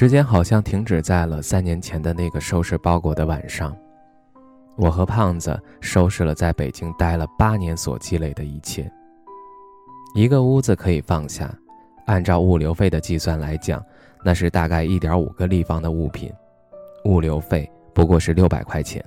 时间好像停止在了三年前的那个收拾包裹的晚上。我和胖子收拾了在北京待了八年所积累的一切。一个屋子可以放下，按照物流费的计算来讲，那是大概一点五个立方的物品，物流费不过是六百块钱。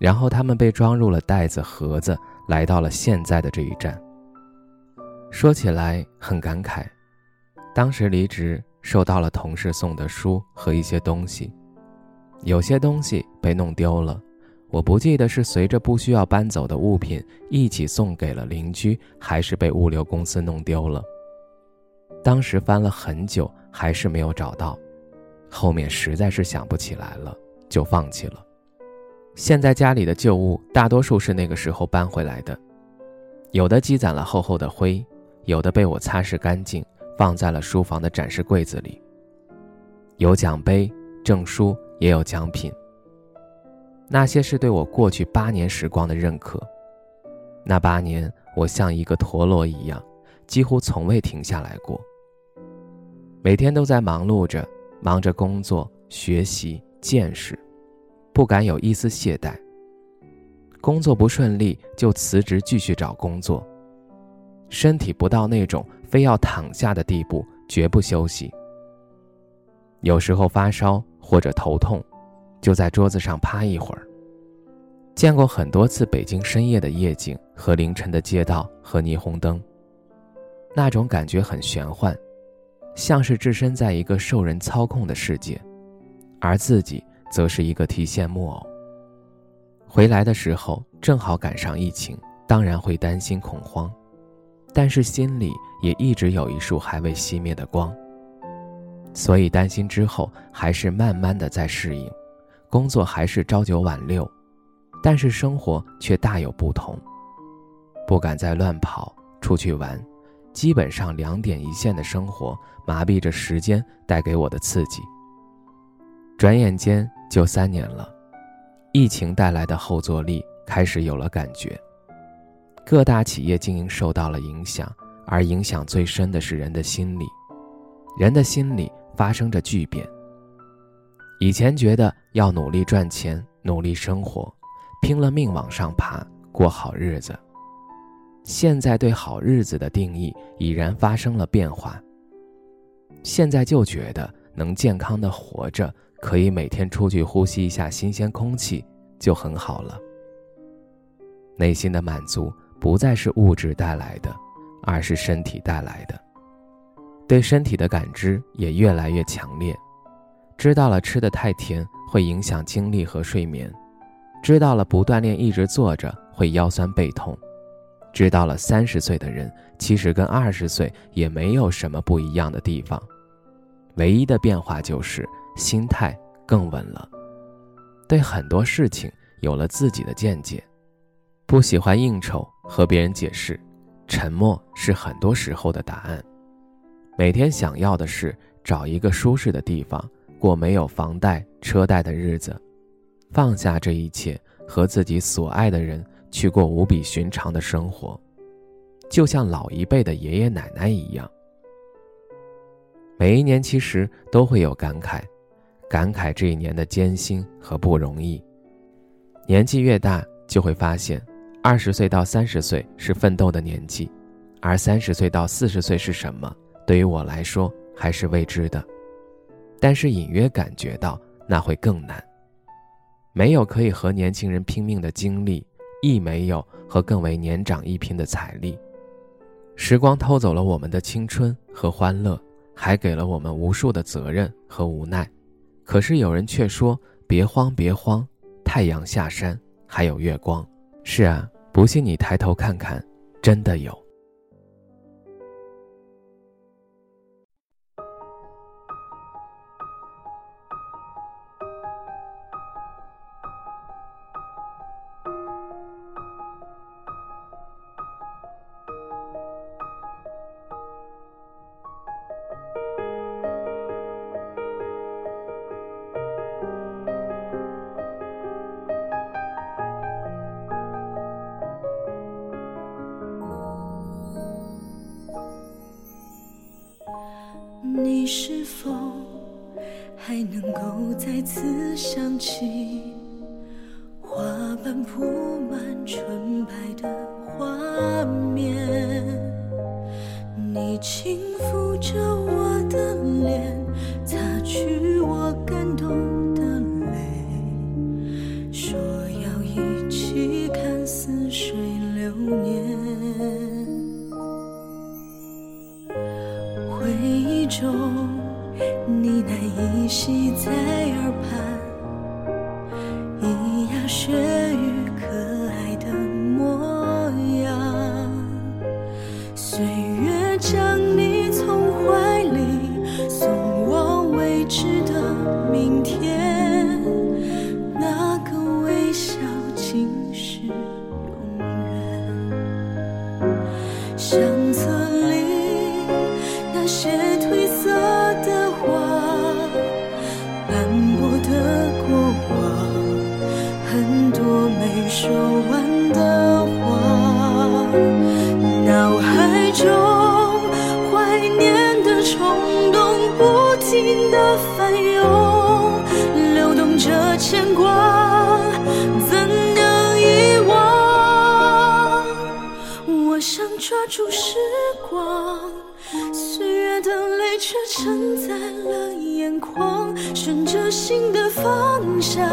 然后他们被装入了袋子、盒子，来到了现在的这一站。说起来很感慨，当时离职。收到了同事送的书和一些东西，有些东西被弄丢了，我不记得是随着不需要搬走的物品一起送给了邻居，还是被物流公司弄丢了。当时翻了很久，还是没有找到，后面实在是想不起来了，就放弃了。现在家里的旧物大多数是那个时候搬回来的，有的积攒了厚厚的灰，有的被我擦拭干净。放在了书房的展示柜子里。有奖杯、证书，也有奖品。那些是对我过去八年时光的认可。那八年，我像一个陀螺一样，几乎从未停下来过。每天都在忙碌着，忙着工作、学习、见识，不敢有一丝懈怠。工作不顺利就辞职继续找工作。身体不到那种。非要躺下的地步，绝不休息。有时候发烧或者头痛，就在桌子上趴一会儿。见过很多次北京深夜的夜景和凌晨的街道和霓虹灯，那种感觉很玄幻，像是置身在一个受人操控的世界，而自己则是一个提线木偶。回来的时候正好赶上疫情，当然会担心恐慌。但是心里也一直有一束还未熄灭的光，所以担心之后还是慢慢的在适应，工作还是朝九晚六，但是生活却大有不同，不敢再乱跑出去玩，基本上两点一线的生活麻痹着时间带给我的刺激。转眼间就三年了，疫情带来的后坐力开始有了感觉。各大企业经营受到了影响，而影响最深的是人的心理。人的心理发生着巨变。以前觉得要努力赚钱、努力生活，拼了命往上爬，过好日子。现在对好日子的定义已然发生了变化。现在就觉得能健康的活着，可以每天出去呼吸一下新鲜空气，就很好了。内心的满足。不再是物质带来的，而是身体带来的。对身体的感知也越来越强烈，知道了吃的太甜会影响精力和睡眠，知道了不锻炼一直坐着会腰酸背痛，知道了三十岁的人其实跟二十岁也没有什么不一样的地方，唯一的变化就是心态更稳了，对很多事情有了自己的见解，不喜欢应酬。和别人解释，沉默是很多时候的答案。每天想要的是找一个舒适的地方，过没有房贷车贷的日子，放下这一切，和自己所爱的人去过无比寻常的生活，就像老一辈的爷爷奶奶一样。每一年其实都会有感慨，感慨这一年的艰辛和不容易。年纪越大，就会发现。二十岁到三十岁是奋斗的年纪，而三十岁到四十岁是什么？对于我来说还是未知的。但是隐约感觉到那会更难。没有可以和年轻人拼命的精力，亦没有和更为年长一拼的财力。时光偷走了我们的青春和欢乐，还给了我们无数的责任和无奈。可是有人却说：“别慌，别慌，太阳下山还有月光。”是啊，不信你抬头看看，真的有。是否还能够再次想起花瓣铺满纯白的画面？你轻抚着我说完的话，脑海中怀念的冲动不停的翻涌，流动着牵挂，怎能遗忘？我想抓住时光，的泪却承载了眼眶，顺着心的方向，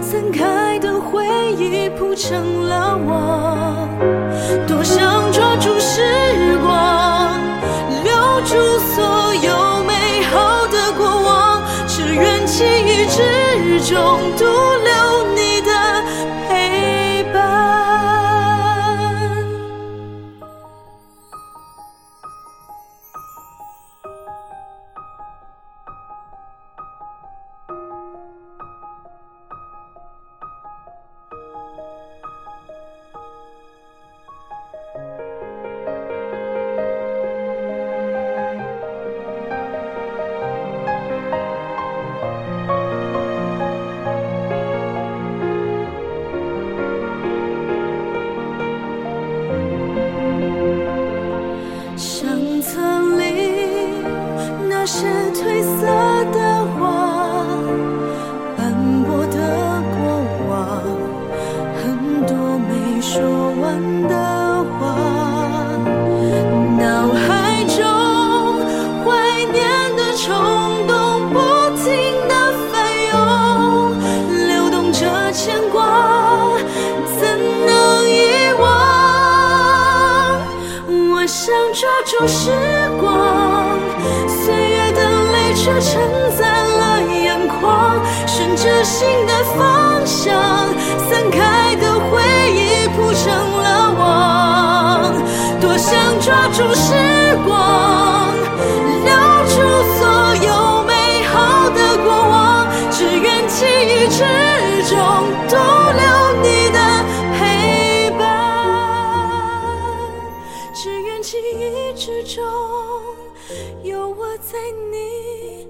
散开的回忆铺成了网。多想抓住时光，留住所有美好的过往，只愿记忆之中独留是褪色的画，斑驳的过往，很多没说完的话，脑海中怀念的冲动不停的翻涌，流动着牵挂，怎能遗忘？我想抓住时泪却承载了眼眶，顺着心的方向，散开的回忆铺成了网。多想抓住时光，留住所有美好的过往，只愿记忆之中有我在你